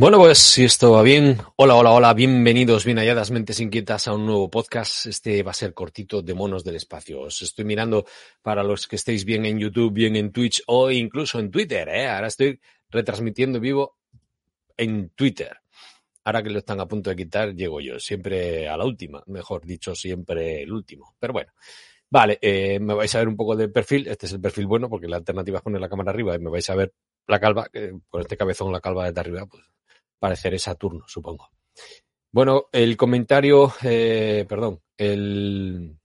Bueno, pues si esto va bien, hola, hola, hola, bienvenidos, bien halladas mentes inquietas a un nuevo podcast. Este va a ser cortito de monos del espacio. Os estoy mirando para los que estéis bien en YouTube, bien en Twitch o incluso en Twitter. ¿eh? Ahora estoy retransmitiendo vivo en Twitter. Ahora que lo están a punto de quitar, llego yo, siempre a la última, mejor dicho, siempre el último. Pero bueno, vale, eh, me vais a ver un poco de perfil. Este es el perfil bueno porque la alternativa es poner la cámara arriba y me vais a ver la calva, con este cabezón, la calva desde arriba, pues pareceré Saturno, supongo. Bueno, el comentario, eh, perdón, el,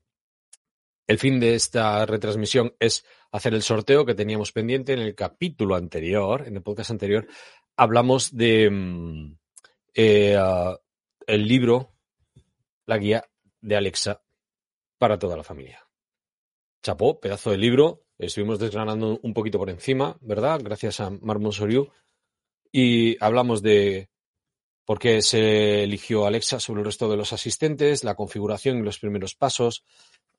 el fin de esta retransmisión es hacer el sorteo que teníamos pendiente en el capítulo anterior, en el podcast anterior, hablamos de mm, eh, uh, el libro, la guía de Alexa para toda la familia. Chapó, pedazo de libro, estuvimos desgranando un poquito por encima, ¿verdad? Gracias a Marmon Soriu. Y hablamos de por qué se eligió Alexa sobre el resto de los asistentes, la configuración y los primeros pasos,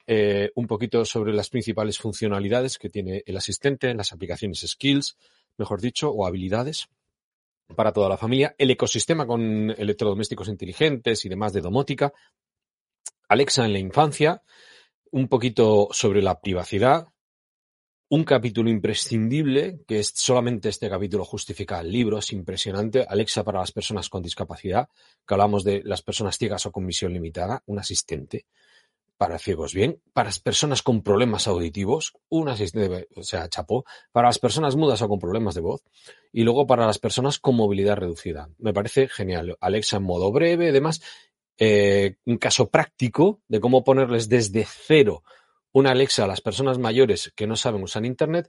eh, un poquito sobre las principales funcionalidades que tiene el asistente, las aplicaciones skills, mejor dicho, o habilidades para toda la familia, el ecosistema con electrodomésticos inteligentes y demás de domótica, Alexa en la infancia, un poquito sobre la privacidad, un capítulo imprescindible, que es solamente este capítulo justifica el libro, es impresionante. Alexa para las personas con discapacidad, que hablamos de las personas ciegas o con visión limitada, un asistente para ciegos bien, para las personas con problemas auditivos, un asistente, o sea, chapó, para las personas mudas o con problemas de voz, y luego para las personas con movilidad reducida. Me parece genial. Alexa en modo breve, además, eh, un caso práctico de cómo ponerles desde cero una Alexa a las personas mayores que no saben usar Internet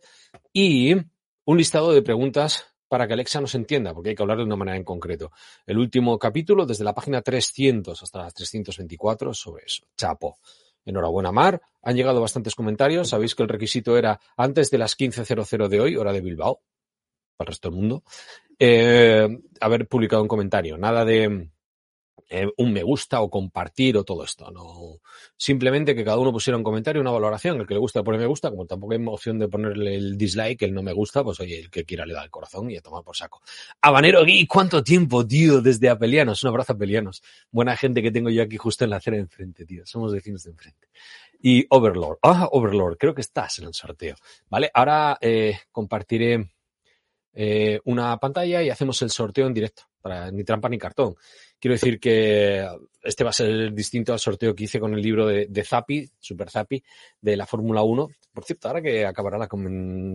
y un listado de preguntas para que Alexa nos entienda, porque hay que hablar de una manera en concreto. El último capítulo, desde la página 300 hasta la 324, sobre eso. Chapo. Enhorabuena, Mar. Han llegado bastantes comentarios. Sabéis que el requisito era antes de las 15.00 de hoy, hora de Bilbao, para el resto del mundo, eh, haber publicado un comentario. Nada de eh, un me gusta o compartir o todo esto. No, simplemente que cada uno pusiera un comentario, una valoración. El que le gusta pone me gusta, como tampoco hay opción de ponerle el dislike, el no me gusta, pues oye, el que quiera le da el corazón y a tomar por saco. Habanero Gui, ¿cuánto tiempo, tío? Desde Apelianos, un abrazo Apelianos. Buena gente que tengo yo aquí justo en la acera de enfrente, tío. Somos vecinos de enfrente. Y Overlord. Ah, Overlord, creo que estás en el sorteo. Vale, ahora eh, compartiré eh, una pantalla y hacemos el sorteo en directo, ni trampa ni cartón. Quiero decir que este va a ser distinto al sorteo que hice con el libro de, de Zappi, Super Zappi, de la Fórmula 1. Por cierto, ahora que acabará la,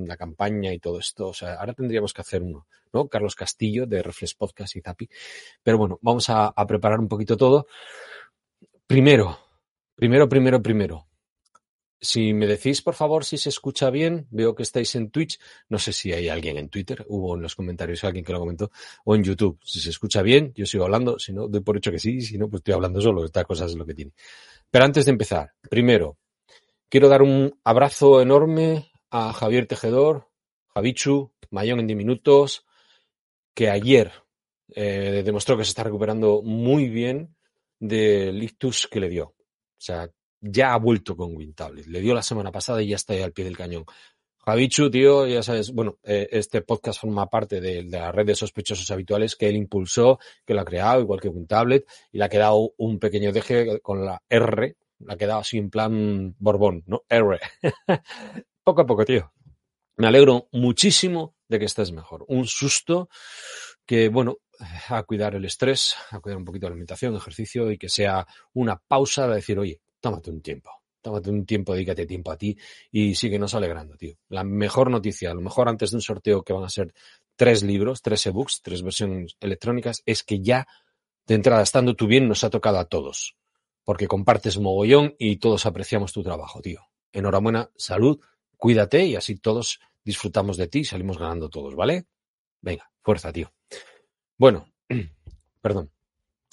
la, campaña y todo esto, o sea, ahora tendríamos que hacer uno, ¿no? Carlos Castillo de Reflex Podcast y Zappi. Pero bueno, vamos a preparar un poquito todo. Primero, primero, primero, primero, si me decís, por favor, si se escucha bien, veo que estáis en Twitch, no sé si hay alguien en Twitter, hubo en los comentarios alguien que lo comentó, o en YouTube. Si se escucha bien, yo sigo hablando, si no, doy por hecho que sí, si no, pues estoy hablando solo, esta cosa es lo que tiene. Pero antes de empezar, primero, quiero dar un abrazo enorme a Javier Tejedor, Javichu, Mayón en 10 minutos, que ayer eh, demostró que se está recuperando muy bien del ictus que le dio. O sea, ya ha vuelto con WinTablet. Le dio la semana pasada y ya está ahí al pie del cañón. Javichu, tío, ya sabes, bueno, eh, este podcast forma parte de, la red de sospechosos habituales que él impulsó, que lo ha creado, igual que WinTablet, y le ha quedado un pequeño deje con la R, le ha quedado así en plan Borbón, ¿no? R. poco a poco, tío. Me alegro muchísimo de que estés mejor. Un susto que, bueno, a cuidar el estrés, a cuidar un poquito la alimentación, ejercicio y que sea una pausa de decir, oye, tómate un tiempo. Tómate un tiempo, dedícate tiempo a ti y síguenos alegrando, tío. La mejor noticia, lo mejor antes de un sorteo que van a ser tres libros, tres ebooks, tres versiones electrónicas, es que ya de entrada, estando tú bien, nos ha tocado a todos. Porque compartes mogollón y todos apreciamos tu trabajo, tío. Enhorabuena, salud, cuídate y así todos disfrutamos de ti y salimos ganando todos, ¿vale? Venga, fuerza, tío. Bueno, perdón,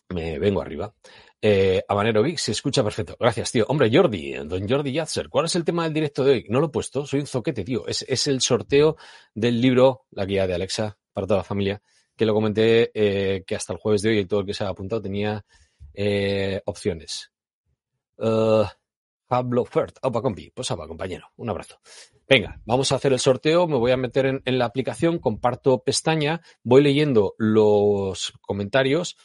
me vengo arriba. Eh, Habanero Geek se escucha perfecto. Gracias, tío. Hombre, Jordi, don Jordi Yatzer, ¿cuál es el tema del directo de hoy? No lo he puesto, soy un zoquete, tío. Es, es el sorteo del libro, la guía de Alexa para toda la familia, que lo comenté eh, que hasta el jueves de hoy todo el que se ha apuntado tenía eh, opciones. Uh, Pablo Fert. Opa, compi. Pues opa, compañero. Un abrazo. Venga, vamos a hacer el sorteo. Me voy a meter en, en la aplicación, comparto pestaña, voy leyendo los comentarios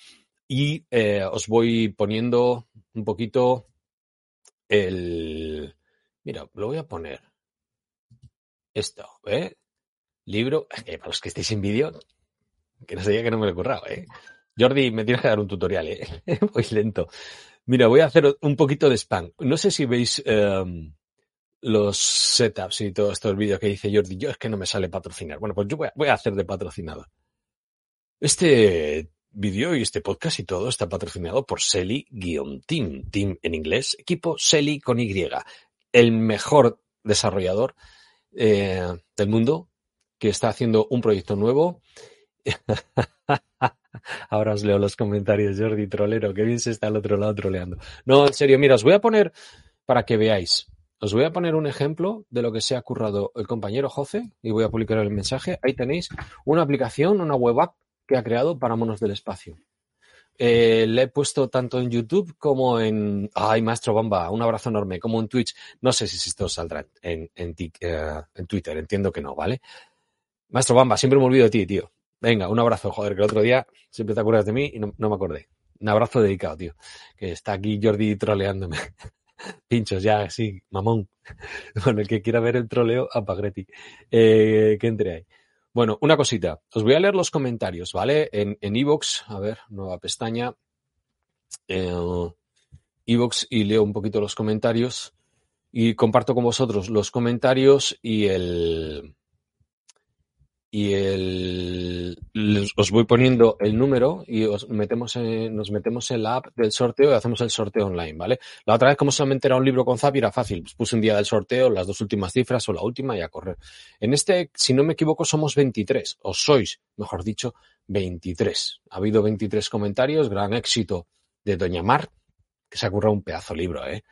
y eh, os voy poniendo un poquito el... Mira, lo voy a poner. Esto, ¿eh? Libro, eh, para los que estéis en vídeo, que no sabía que no me lo he ¿eh? Jordi, me tienes que dar un tutorial, ¿eh? Voy lento. Mira, voy a hacer un poquito de spam. No sé si veis em, los setups y todos estos vídeos que dice Jordi. Yo es que no me sale patrocinar. Bueno, pues yo voy a, voy a hacer de patrocinador. Este vídeo y este podcast y todo está patrocinado por Selly-Team. Team en inglés, equipo Selly con Y. El mejor desarrollador eh, del mundo que está haciendo un proyecto nuevo. Ahora os leo los comentarios, Jordi Trolero, que bien se está al otro lado troleando. No, en serio, mira, os voy a poner para que veáis. Os voy a poner un ejemplo de lo que se ha currado el compañero José y voy a publicar el mensaje. Ahí tenéis una aplicación, una web app que ha creado para Monos del Espacio. Eh, le he puesto tanto en YouTube como en. ¡Ay, Maestro Bomba! Un abrazo enorme. Como en Twitch. No sé si esto saldrá en, en, eh, en Twitter. Entiendo que no, ¿vale? Maestro Bamba, siempre me olvido de ti, tío. Venga, un abrazo, joder, que el otro día siempre te acuerdas de mí y no, no me acordé. Un abrazo dedicado, tío. Que está aquí Jordi troleándome. Pinchos, ya, sí, mamón. Bueno, el que quiera ver el troleo, a Pagretti. Eh, que entre ahí. Bueno, una cosita. Os voy a leer los comentarios, ¿vale? En en Evox, a ver, nueva pestaña. Eh, Evox y leo un poquito los comentarios. Y comparto con vosotros los comentarios y el, y el, os voy poniendo el número y os metemos en, nos metemos en la app del sorteo y hacemos el sorteo online, ¿vale? La otra vez, como solamente era un libro con Zapi, era fácil. Pues puse un día del sorteo, las dos últimas cifras o la última y a correr. En este, si no me equivoco, somos 23, o sois, mejor dicho, 23. Ha habido 23 comentarios, gran éxito de Doña Mar, que se ha currado un pedazo libro, ¿eh?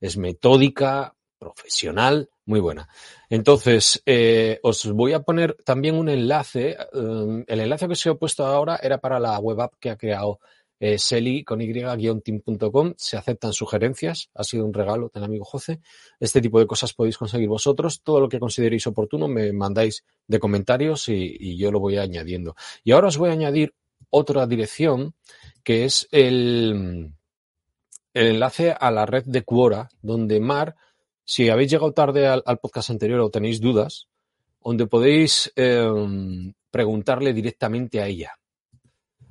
Es metódica, profesional, muy buena. Entonces, eh, os voy a poner también un enlace. Um, el enlace que os he puesto ahora era para la web app que ha creado eh, Seli con y-team.com. Se aceptan sugerencias. Ha sido un regalo del amigo José. Este tipo de cosas podéis conseguir vosotros. Todo lo que consideréis oportuno me mandáis de comentarios y, y yo lo voy añadiendo. Y ahora os voy a añadir otra dirección que es el, el enlace a la red de Quora, donde Mar si habéis llegado tarde al, podcast anterior o tenéis dudas, donde podéis eh, preguntarle directamente a ella.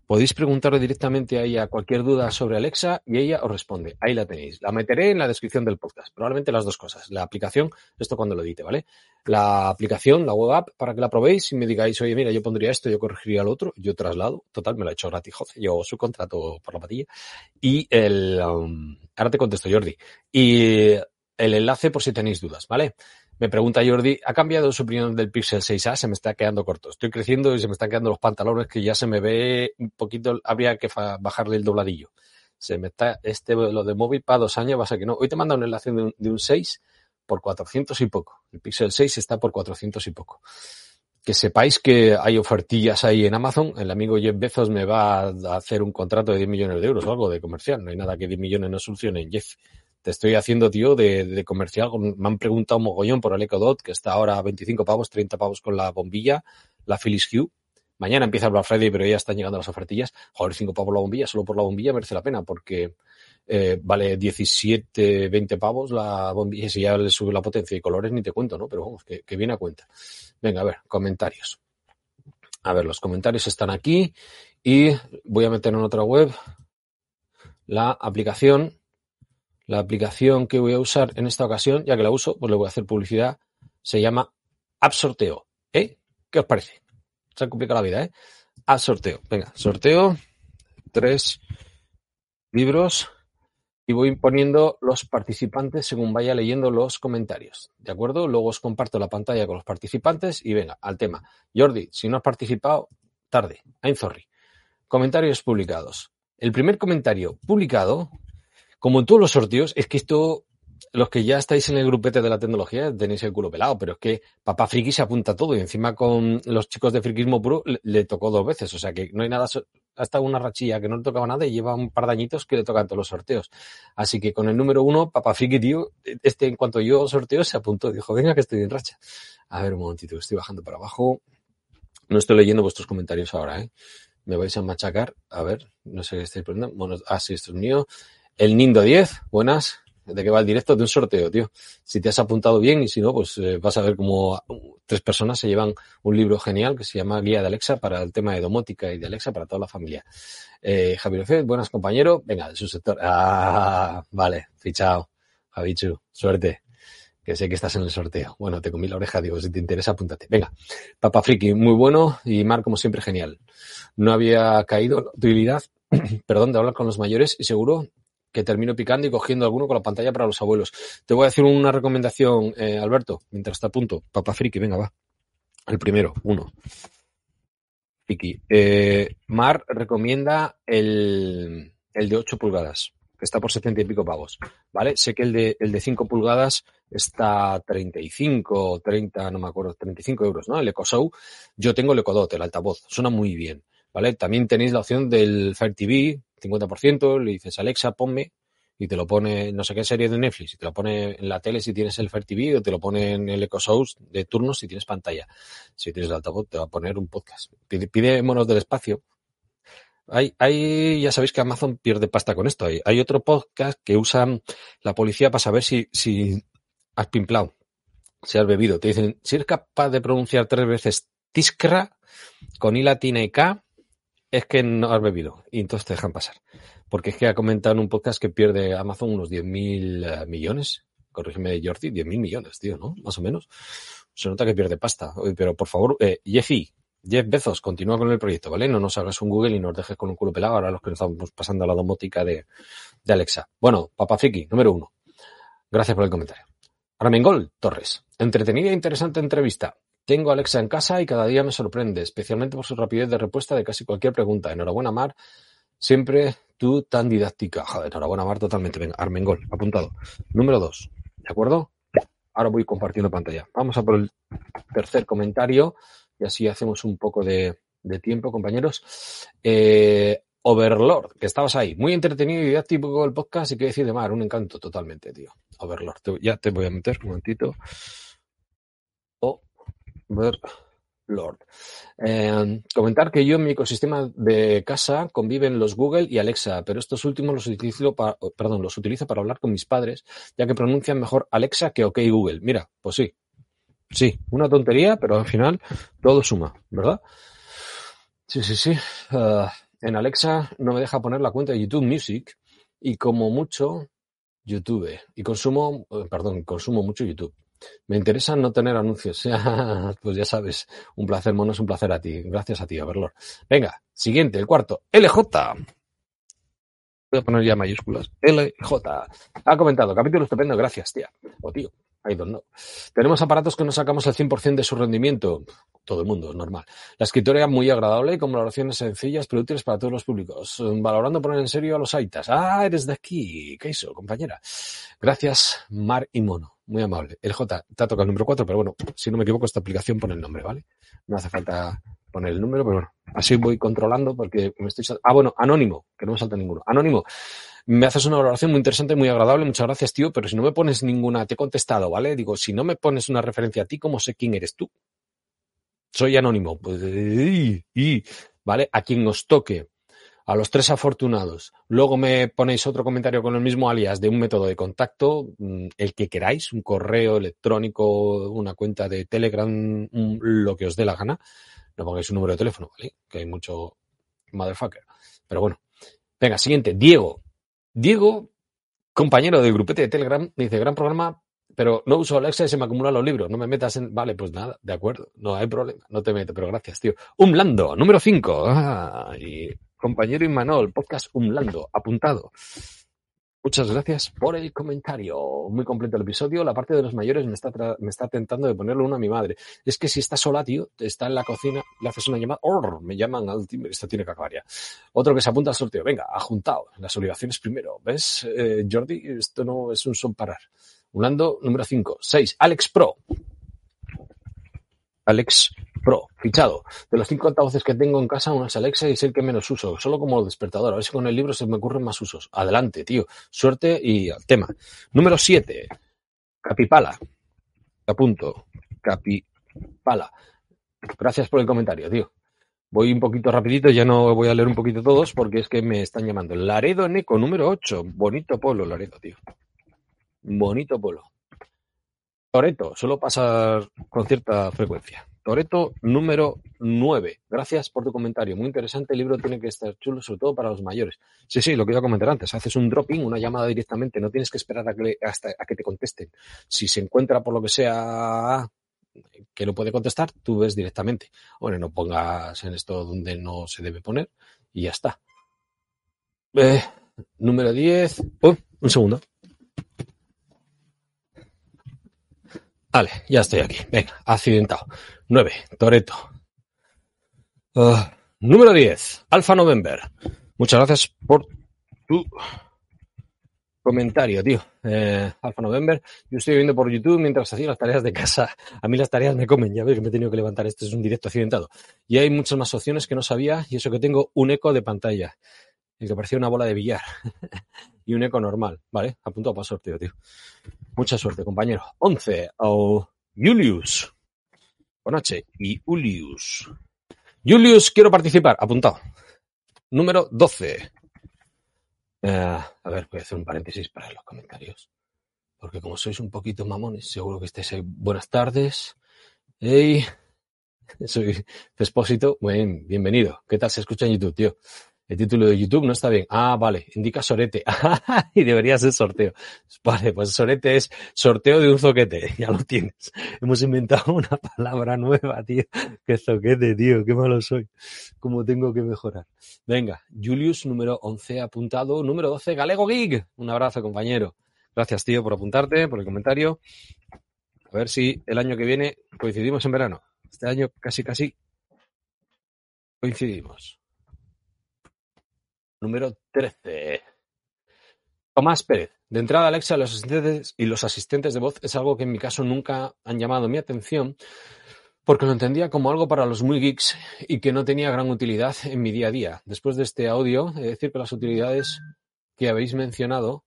Podéis preguntarle directamente a ella cualquier duda sobre Alexa y ella os responde. Ahí la tenéis. La meteré en la descripción del podcast. Probablemente las dos cosas. La aplicación, esto cuando lo edite, ¿vale? La aplicación, la web app, para que la probéis y me digáis, oye, mira, yo pondría esto, yo corregiría lo otro, yo traslado. Total, me lo ha hecho gratis, José. Yo subcontrato por la patilla. Y el... Um, ahora te contesto, Jordi. Y el enlace por si tenéis dudas, ¿vale? Me pregunta Jordi, ¿ha cambiado su opinión del Pixel 6A? Se me está quedando corto. Estoy creciendo y se me están quedando los pantalones que ya se me ve un poquito, habría que bajarle el dobladillo. Se me está, este, lo de móvil para dos años va a que no. Hoy te manda un enlace de un, de un 6 por 400 y poco. El Pixel 6 está por 400 y poco. Que sepáis que hay ofertillas ahí en Amazon. El amigo Jeff Bezos me va a hacer un contrato de 10 millones de euros o algo de comercial. No hay nada que 10 millones no solucione, Jeff te estoy haciendo, tío, de, comercial. Me han preguntado mogollón por el Echo Dot, que está ahora a 25 pavos, 30 pavos con la bombilla, la Philips Hue. Mañana empieza el Black Friday, pero ya están llegando las ofertillas. Joder, 5 pavos la bombilla, solo por la bombilla merece la pena, porque eh, vale 17, 20 pavos la bombilla. Si ya le sube la potencia y colores, ni te cuento, ¿no? Pero vamos, que, que viene a cuenta. Venga, a ver, comentarios. A ver, los comentarios están aquí y voy a meter en otra web la aplicación la aplicación que voy a usar en esta ocasión, ya que la uso, pues le voy a hacer publicidad, se llama App Sorteo. ¿Eh? ¿Qué os parece? Se ha complicado la vida, ¿eh? App Sorteo. Venga, sorteo tres libros y voy poniendo los participantes según vaya leyendo los comentarios. ¿De acuerdo? Luego os comparto la pantalla con los participantes y venga, al tema. Jordi, si no has participado, tarde. I'm sorry. Comentarios publicados. El primer comentario publicado como en todos los sorteos, es que esto los que ya estáis en el grupete de la tecnología tenéis el culo pelado, pero es que Papá Friki se apunta todo y encima con los chicos de Frikismo Puro le, le tocó dos veces, o sea que no hay nada, hasta una rachilla que no le tocaba nada y lleva un par de añitos que le tocan todos los sorteos. Así que con el número uno, Papá Friki, tío, este en cuanto yo sorteo se apuntó, dijo, venga que estoy en racha. A ver un momentito, estoy bajando para abajo. No estoy leyendo vuestros comentarios ahora, ¿eh? Me vais a machacar. A ver, no sé qué estáis poniendo. Bueno, ah, sí, esto es mío. El Nindo 10, buenas. ¿De qué va el directo? De un sorteo, tío. Si te has apuntado bien y si no, pues eh, vas a ver como tres personas se llevan un libro genial que se llama Guía de Alexa para el tema de domótica y de Alexa para toda la familia. Eh, Javier Fed, buenas compañero. Venga, de su sector. Ah, vale, fichado. Javichu, suerte. Que sé que estás en el sorteo. Bueno, te comí la oreja, digo, si te interesa, apúntate. Venga, Papa Friki, muy bueno y Mar, como siempre, genial. No había caído la utilidad, perdón, de hablar con los mayores y seguro que termino picando y cogiendo alguno con la pantalla para los abuelos. Te voy a hacer una recomendación, eh, Alberto, mientras te apunto. Papa Friki, venga, va. El primero, uno. Friki. Eh, Mar recomienda el, el de 8 pulgadas, que está por 70 y pico pavos. ¿Vale? Sé que el de, el de 5 pulgadas está 35, 30, no me acuerdo, 35 euros, ¿no? El Echo Show. Yo tengo el Echo Dot, el altavoz. Suena muy bien. ¿Vale? También tenéis la opción del Fire TV, 50%, le dices Alexa, ponme, y te lo pone no sé qué serie de Netflix, y te lo pone en la tele si tienes el Fire TV, o te lo pone en el Show de turnos si tienes pantalla. Si tienes el altavoz, te va a poner un podcast. Pide, monos del espacio. Hay, hay, ya sabéis que Amazon pierde pasta con esto. Hay, hay otro podcast que usan la policía para saber si, si has pimplado, si has bebido. Te dicen, si eres capaz de pronunciar tres veces Tiskra con I latina y K, es que no has bebido. Y entonces te dejan pasar. Porque es que ha comentado en un podcast que pierde Amazon unos 10.000 uh, millones. Corrígeme, Jordi, 10.000 millones, tío, ¿no? Más o menos. Se nota que pierde pasta. Pero por favor, eh, Jeffy, Jeff Bezos, continúa con el proyecto, ¿vale? No nos hagas un Google y nos dejes con un culo pelado ahora los que nos estamos pasando a la domótica de, Alexa. Bueno, Papa Friki, número uno. Gracias por el comentario. Armengol Torres. Entretenida e interesante entrevista. Tengo a Alexa en casa y cada día me sorprende, especialmente por su rapidez de respuesta de casi cualquier pregunta. Enhorabuena, Mar. Siempre tú tan didáctica. Joder, enhorabuena, Mar, totalmente. Venga, Armengol, apuntado. Número dos. ¿De acuerdo? Ahora voy compartiendo pantalla. Vamos a por el tercer comentario y así hacemos un poco de, tiempo, compañeros. Eh, Overlord, que estabas ahí. Muy entretenido y didáctico el podcast y qué decir de Mar, un encanto totalmente, tío. Overlord, ya te voy a meter un momentito. Overlord. Eh, comentar que yo en mi ecosistema de casa conviven los Google y Alexa, pero estos últimos los utilizo para, perdón, los utilizo para hablar con mis padres, ya que pronuncian mejor Alexa que OK Google. Mira, pues sí. Sí, una tontería, pero al final todo suma, ¿verdad? Sí, sí, sí. Uh, en Alexa no me deja poner la cuenta de YouTube Music y como mucho YouTube y consumo, perdón, consumo mucho YouTube. Me interesa no tener anuncios. pues ya sabes, un placer, mono, es un placer a ti. Gracias a ti, Overlord. Venga, siguiente, el cuarto. LJ. Voy a poner ya mayúsculas. LJ. Ha comentado, capítulo estupendo, gracias, tía. O tío. I don't know. Tenemos aparatos que no sacamos el 100% de su rendimiento. Todo el mundo, normal. La escritura era muy agradable, con valoraciones sencillas, pero útiles para todos los públicos. Valorando poner en serio a los aitas. Ah, eres de aquí. ¿Qué hizo, compañera? Gracias, Mar y Mono. Muy amable. El J te ha tocado el número 4, pero bueno, si no me equivoco, esta aplicación pone el nombre, ¿vale? No hace falta poner el número, pero bueno, así voy controlando porque me estoy... Ah, bueno, anónimo, que no me salta ninguno. Anónimo, me haces una valoración muy interesante, muy agradable, muchas gracias, tío, pero si no me pones ninguna, te he contestado, ¿vale? Digo, si no me pones una referencia a ti, ¿cómo sé quién eres tú? Soy anónimo, pues, y, y, ¿vale? A quien os toque, a los tres afortunados, luego me ponéis otro comentario con el mismo alias de un método de contacto, mm, el que queráis, un correo electrónico, una cuenta de Telegram, lo que os dé la gana, no pongáis un número de teléfono, ¿vale? Que hay mucho motherfucker. Pero bueno. Venga, siguiente, Diego. Diego, compañero del grupete de Telegram, dice, gran programa, pero no uso Alexa y se me acumulan los libros. No me metas en... Vale, pues nada, de acuerdo, no hay problema, no te meto, pero gracias, tío. Umlando, número 5. Ah, y compañero Imanol, podcast Umlando, apuntado. Muchas gracias por el comentario. Muy completo el episodio. La parte de los mayores me está, me está tentando de ponerle uno a mi madre. Es que si está sola, tío, está en la cocina, le haces una llamada, ¡or! me llaman al timbre, esto tiene que acabar ya. Otro que se apunta al sorteo. Venga, ha juntado. Las obligaciones primero. ¿Ves, eh, Jordi? Esto no es un son parar. Ulando, número 5. 6. Alex Pro. Alex Pro, fichado. De los cinco altavoces que tengo en casa, uno es Alexa y es el que menos uso, solo como despertador. A ver si con el libro se me ocurren más usos. Adelante, tío. Suerte y al tema. Número 7. Capipala. Apunto. Capipala. Gracias por el comentario, tío. Voy un poquito rapidito, ya no voy a leer un poquito todos porque es que me están llamando. Laredo Neco, número 8. Bonito pueblo, Laredo, tío. Bonito pueblo. Toreto, suelo pasar con cierta frecuencia. Toreto número 9. Gracias por tu comentario. Muy interesante. El libro tiene que estar chulo, sobre todo para los mayores. Sí, sí, lo que iba a comentar antes. Haces un dropping, una llamada directamente. No tienes que esperar hasta a que te contesten. Si se encuentra por lo que sea que no puede contestar, tú ves directamente. Bueno, no pongas en esto donde no se debe poner y ya está. Eh, número 10. un segundo. Vale, ya estoy aquí. Venga, accidentado. 9. Toreto. Ah, número 10. Alfa November. Muchas gracias por tu comentario, tío. Eh, Alfa November. Yo estoy viendo por YouTube mientras hacía las tareas de casa. A mí las tareas me comen, ya ves que me he tenido que levantar. Este es un directo accidentado. Y hay muchas más opciones que no sabía y eso que tengo un eco de pantalla. El que parecía una bola de billar. y un eco normal. Vale, apunto para sorteo, tío. Mucha suerte, compañero. 11. O Julius. Con H. Y Julius. Julius, quiero participar. Apuntado. Número 12. Eh, a ver, voy a hacer un paréntesis para los comentarios. Porque como sois un poquito mamones, seguro que estéis ahí. Buenas tardes. Hey, soy Fespósito. Buen, bienvenido. ¿Qué tal se escucha en YouTube, tío? El título de YouTube no está bien. Ah, vale, indica sorete. y debería ser sorteo. Vale, pues sorete es sorteo de un zoquete. Ya lo tienes. Hemos inventado una palabra nueva, tío. Qué zoquete, tío. Qué malo soy. Cómo tengo que mejorar. Venga, Julius, número 11 apuntado. Número 12, Galego Gig. Un abrazo, compañero. Gracias, tío, por apuntarte, por el comentario. A ver si el año que viene coincidimos en verano. Este año casi, casi coincidimos. Número 13. Tomás Pérez. De entrada, Alexa los asistentes y los asistentes de voz es algo que en mi caso nunca han llamado mi atención porque lo entendía como algo para los muy geeks y que no tenía gran utilidad en mi día a día. Después de este audio, he de decir que las utilidades que habéis mencionado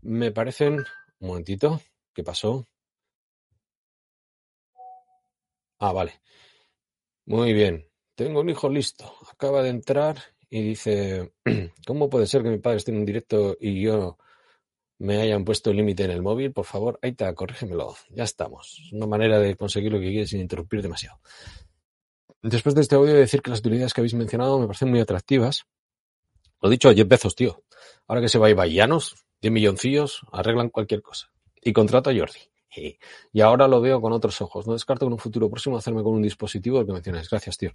me parecen... Un momentito, ¿qué pasó? Ah, vale. Muy bien. Tengo un hijo listo. Acaba de entrar y dice, ¿cómo puede ser que mi padre esté en un directo y yo me hayan puesto límite en el móvil? Por favor, está, corrígemelo. Ya estamos. Es una manera de conseguir lo que quieres sin interrumpir demasiado. Después de este audio, de decir que las utilidades que habéis mencionado me parecen muy atractivas. Lo dicho, 10 Bezos, tío. Ahora que se va a Bahianos, 10 milloncillos, arreglan cualquier cosa. Y contrato a Jordi. Y ahora lo veo con otros ojos. No descarto en un futuro próximo hacerme con un dispositivo que mencionáis. Gracias, tío.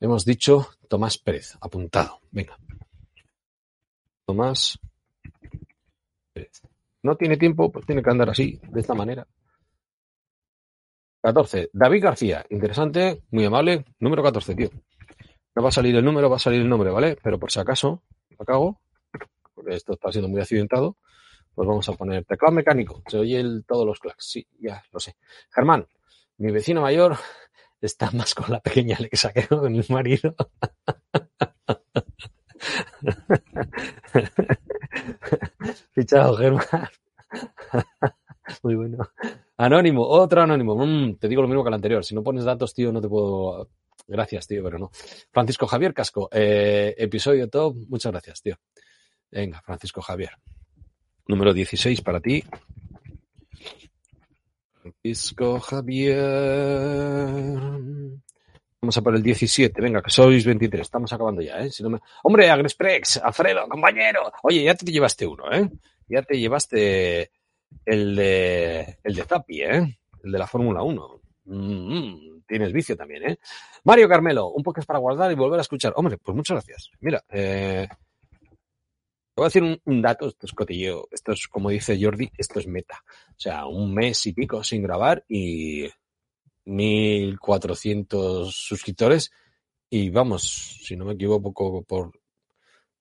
Hemos dicho Tomás Pérez, apuntado. Venga. Tomás Pérez. No tiene tiempo, pues tiene que andar así, de esta manera. 14. David García. Interesante, muy amable. Número 14, tío. No va a salir el número, va a salir el nombre, ¿vale? Pero por si acaso, lo cago, porque esto está siendo muy accidentado. Pues vamos a poner teclado mecánico. Se oye el, todos los clacks. Sí, ya lo sé. Germán, mi vecino mayor está más con la pequeña Alexa que con mi marido. Fichado, Germán. Muy bueno. Anónimo, otro anónimo. Mm, te digo lo mismo que el anterior. Si no pones datos, tío, no te puedo. Gracias, tío, pero no. Francisco Javier Casco, eh, episodio top. Muchas gracias, tío. Venga, Francisco Javier. Número 16 para ti. Francisco Javier. Vamos a por el 17. Venga, que sois 23. Estamos acabando ya, ¿eh? Hombre, Agresprex, Alfredo, compañero. Oye, ya te llevaste uno, ¿eh? Ya te llevaste el de, el de Zapi, ¿eh? El de la Fórmula 1. Mm, tienes vicio también, ¿eh? Mario Carmelo, un es para guardar y volver a escuchar. Hombre, pues muchas gracias. Mira, eh, voy a decir un, dato, esto es cotilleo, esto es como dice Jordi, esto es meta. O sea, un mes y pico sin grabar y 1400 suscriptores y vamos, si no me equivoco por...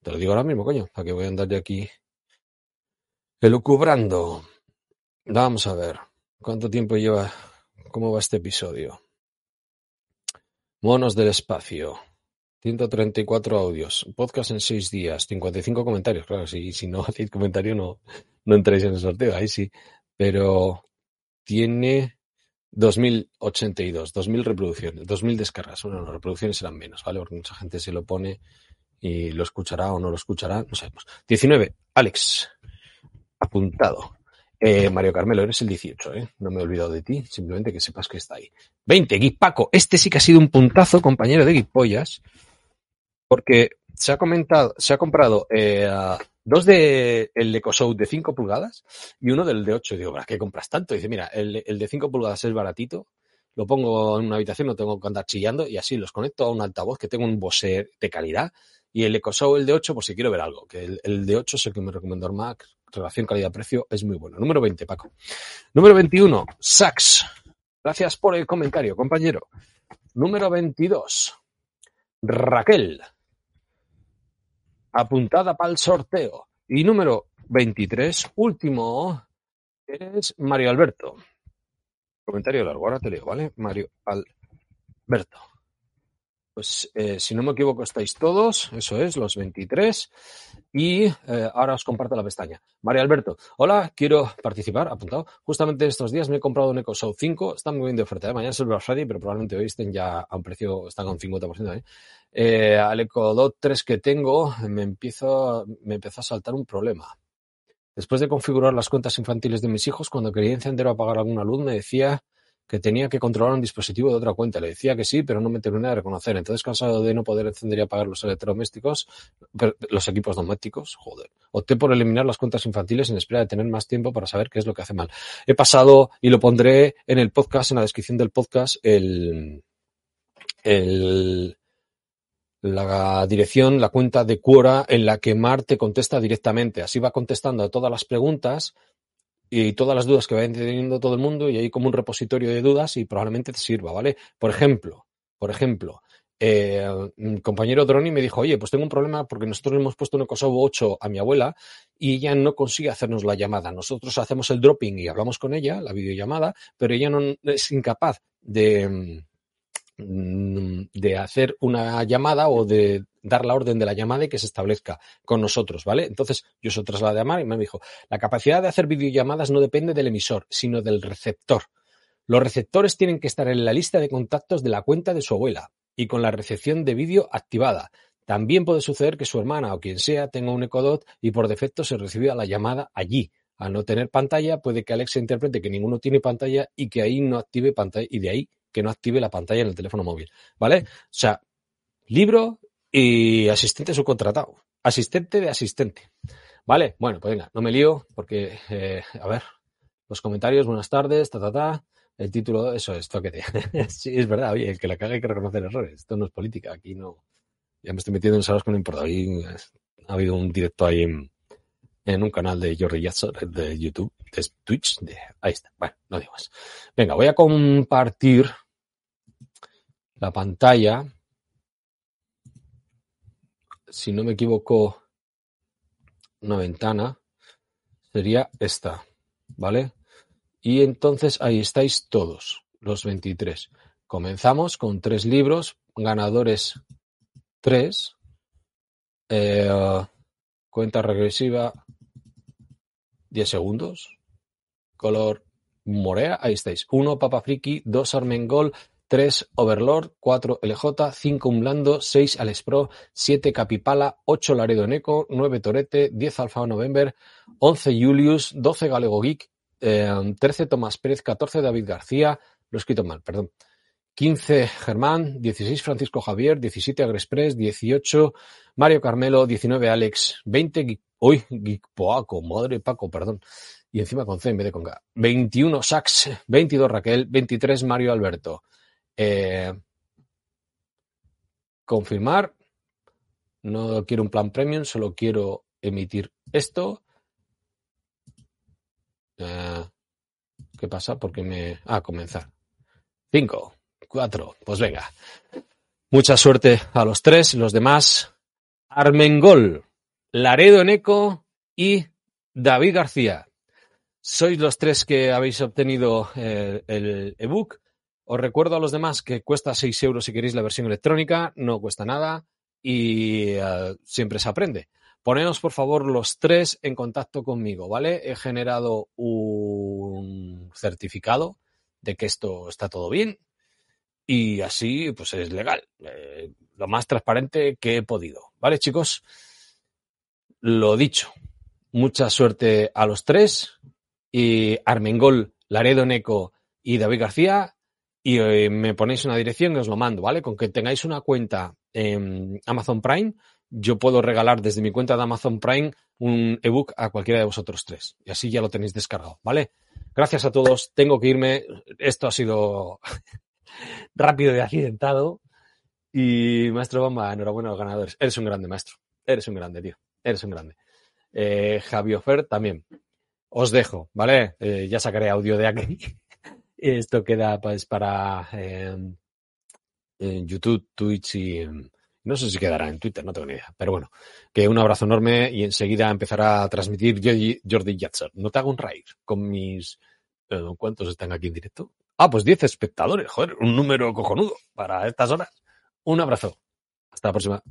Te lo digo ahora mismo, coño, para que voy a andar de aquí elucubrando. Vamos a ver. ¿Cuánto tiempo lleva? ¿Cómo va este episodio? Monos del espacio. 134 audios. Podcast en 6 días. 55 comentarios. Claro, si, si no hacéis comentario no, no entráis en el sorteo. Ahí sí. Pero tiene 2082, 2000 reproducciones, 2000 descargas. Bueno, las reproducciones serán menos, ¿vale? Porque mucha gente se lo pone y lo escuchará o no lo escuchará, no sabemos. 19, Alex, apuntado. Eh, Mario Carmelo, eres el 18, ¿eh? No me he olvidado de ti, simplemente que sepas que está ahí. 20, Paco, este sí que ha sido un puntazo, compañero de Guipollas, porque se ha comentado, se ha comprado eh, dos de el EcoShow de 5 pulgadas y uno del de 8. digo, ¿para qué compras tanto? dice, mira, el, el de 5 pulgadas es baratito, lo pongo en una habitación, no tengo que andar chillando y así los conecto a un altavoz que tengo un Bose de calidad y el EcoShow, el de 8, pues si quiero ver algo, que el, el de 8 es el que me recomendó Mac, relación calidad-precio es muy bueno. Número 20, Paco. Número 21, Sax. Gracias por el comentario, compañero. Número 22, Raquel. Apuntada para el sorteo. Y número 23, último, es Mario Alberto. Comentario largo, ahora te leo, ¿vale? Mario Alberto. Pues eh, si no me equivoco estáis todos, eso es, los 23. Y eh, ahora os comparto la pestaña. María Alberto, hola, quiero participar, apuntado. Justamente estos días me he comprado un EcoShow 5, está muy bien de oferta. ¿eh? Mañana es el Black Friday, pero probablemente hoy estén ya a un precio, están con 50%. ¿eh? Al EcoDot 3 que tengo me, empiezo, me empezó a saltar un problema. Después de configurar las cuentas infantiles de mis hijos, cuando quería encender o apagar alguna luz, me decía que tenía que controlar un dispositivo de otra cuenta. Le decía que sí, pero no me terminé de reconocer. Entonces, cansado de no poder encender y apagar los electrodomésticos, los equipos domésticos, joder, opté por eliminar las cuentas infantiles en espera de tener más tiempo para saber qué es lo que hace mal. He pasado, y lo pondré en el podcast, en la descripción del podcast, el, el, la dirección, la cuenta de Quora en la que Mar te contesta directamente. Así va contestando a todas las preguntas y todas las dudas que vayan teniendo todo el mundo y hay como un repositorio de dudas y probablemente te sirva, ¿vale? Por ejemplo, por ejemplo, eh, compañero Droni me dijo, oye, pues tengo un problema porque nosotros hemos puesto un Kosovo 8 a mi abuela y ella no consigue hacernos la llamada. Nosotros hacemos el dropping y hablamos con ella, la videollamada, pero ella no es incapaz de, mm, de hacer una llamada o de dar la orden de la llamada y que se establezca con nosotros, ¿vale? Entonces yo se trasladé a llamar y me dijo, la capacidad de hacer videollamadas no depende del emisor, sino del receptor. Los receptores tienen que estar en la lista de contactos de la cuenta de su abuela y con la recepción de vídeo activada. También puede suceder que su hermana o quien sea tenga un Ecodot y por defecto se reciba la llamada allí. Al no tener pantalla, puede que Alexa interprete que ninguno tiene pantalla y que ahí no active pantalla y de ahí que no active la pantalla en el teléfono móvil. ¿Vale? O sea, libro y asistente subcontratado. Asistente de asistente. Vale, bueno, pues venga, no me lío porque, eh, a ver, los comentarios, buenas tardes, ta, ta, ta. El título, eso es, toquete. sí, es verdad, oye, el que la caga hay que reconocer errores. Esto no es política, aquí no. Ya me estoy metiendo en salas que no importa. Ahí ha habido un directo ahí en, un canal de Jordi Yatzor de YouTube, de Twitch. De, ahí está. Bueno, no digo más. Venga, voy a compartir la pantalla si no me equivoco, una ventana, sería esta, ¿vale? Y entonces ahí estáis todos, los 23. Comenzamos con tres libros, ganadores tres, eh, cuenta regresiva 10 segundos, color morea, ahí estáis. Uno Papa Friki, dos Armengol, 3 Overlord, 4 LJ, 5 Umlando, 6 Alex Pro, 7 Capipala, 8 Laredo Neco, 9 Torete, 10 Alfa November, 11 Julius, 12 Galego Geek, eh, 13 Tomás Pérez, 14 David García, lo he escrito mal, perdón. 15 Germán, 16 Francisco Javier, 17 Agrexpress, 18 Mario Carmelo, 19 Alex, 20 Geek, uy, Geekpoaco, madre Paco, perdón. Y encima con C en vez de con K. 21 Sax, 22 Raquel, 23 Mario Alberto. Eh, confirmar. No quiero un plan premium, solo quiero emitir esto. Eh, ¿Qué pasa? Porque me... Ah, comenzar. Cinco, cuatro, pues venga. Mucha suerte a los tres, los demás. Armengol, Laredo Eco y David García. sois los tres que habéis obtenido eh, el ebook. Os recuerdo a los demás que cuesta 6 euros si queréis la versión electrónica, no cuesta nada y uh, siempre se aprende. Poneos, por favor, los tres en contacto conmigo, ¿vale? He generado un certificado de que esto está todo bien y así, pues es legal. Eh, lo más transparente que he podido, ¿vale, chicos? Lo dicho, mucha suerte a los tres y Armengol, Laredo Neco y David García y eh, me ponéis una dirección y os lo mando, ¿vale? Con que tengáis una cuenta en Amazon Prime, yo puedo regalar desde mi cuenta de Amazon Prime un ebook a cualquiera de vosotros tres. Y así ya lo tenéis descargado, ¿vale? Gracias a todos. Tengo que irme. Esto ha sido rápido y accidentado. Y Maestro Bamba, enhorabuena a los ganadores. Eres un grande, maestro. Eres un grande, tío. Eres un grande. Eh, Javier Fer también. Os dejo, ¿vale? Eh, ya sacaré audio de aquí. Esto queda pues para eh, en YouTube, Twitch y no sé si quedará en Twitter, no tengo ni idea. Pero bueno, que un abrazo enorme y enseguida empezará a transmitir Jordi Yatzer. No te hago un raid con mis... Eh, ¿Cuántos están aquí en directo? Ah, pues 10 espectadores. Joder, un número cojonudo para estas horas. Un abrazo. Hasta la próxima.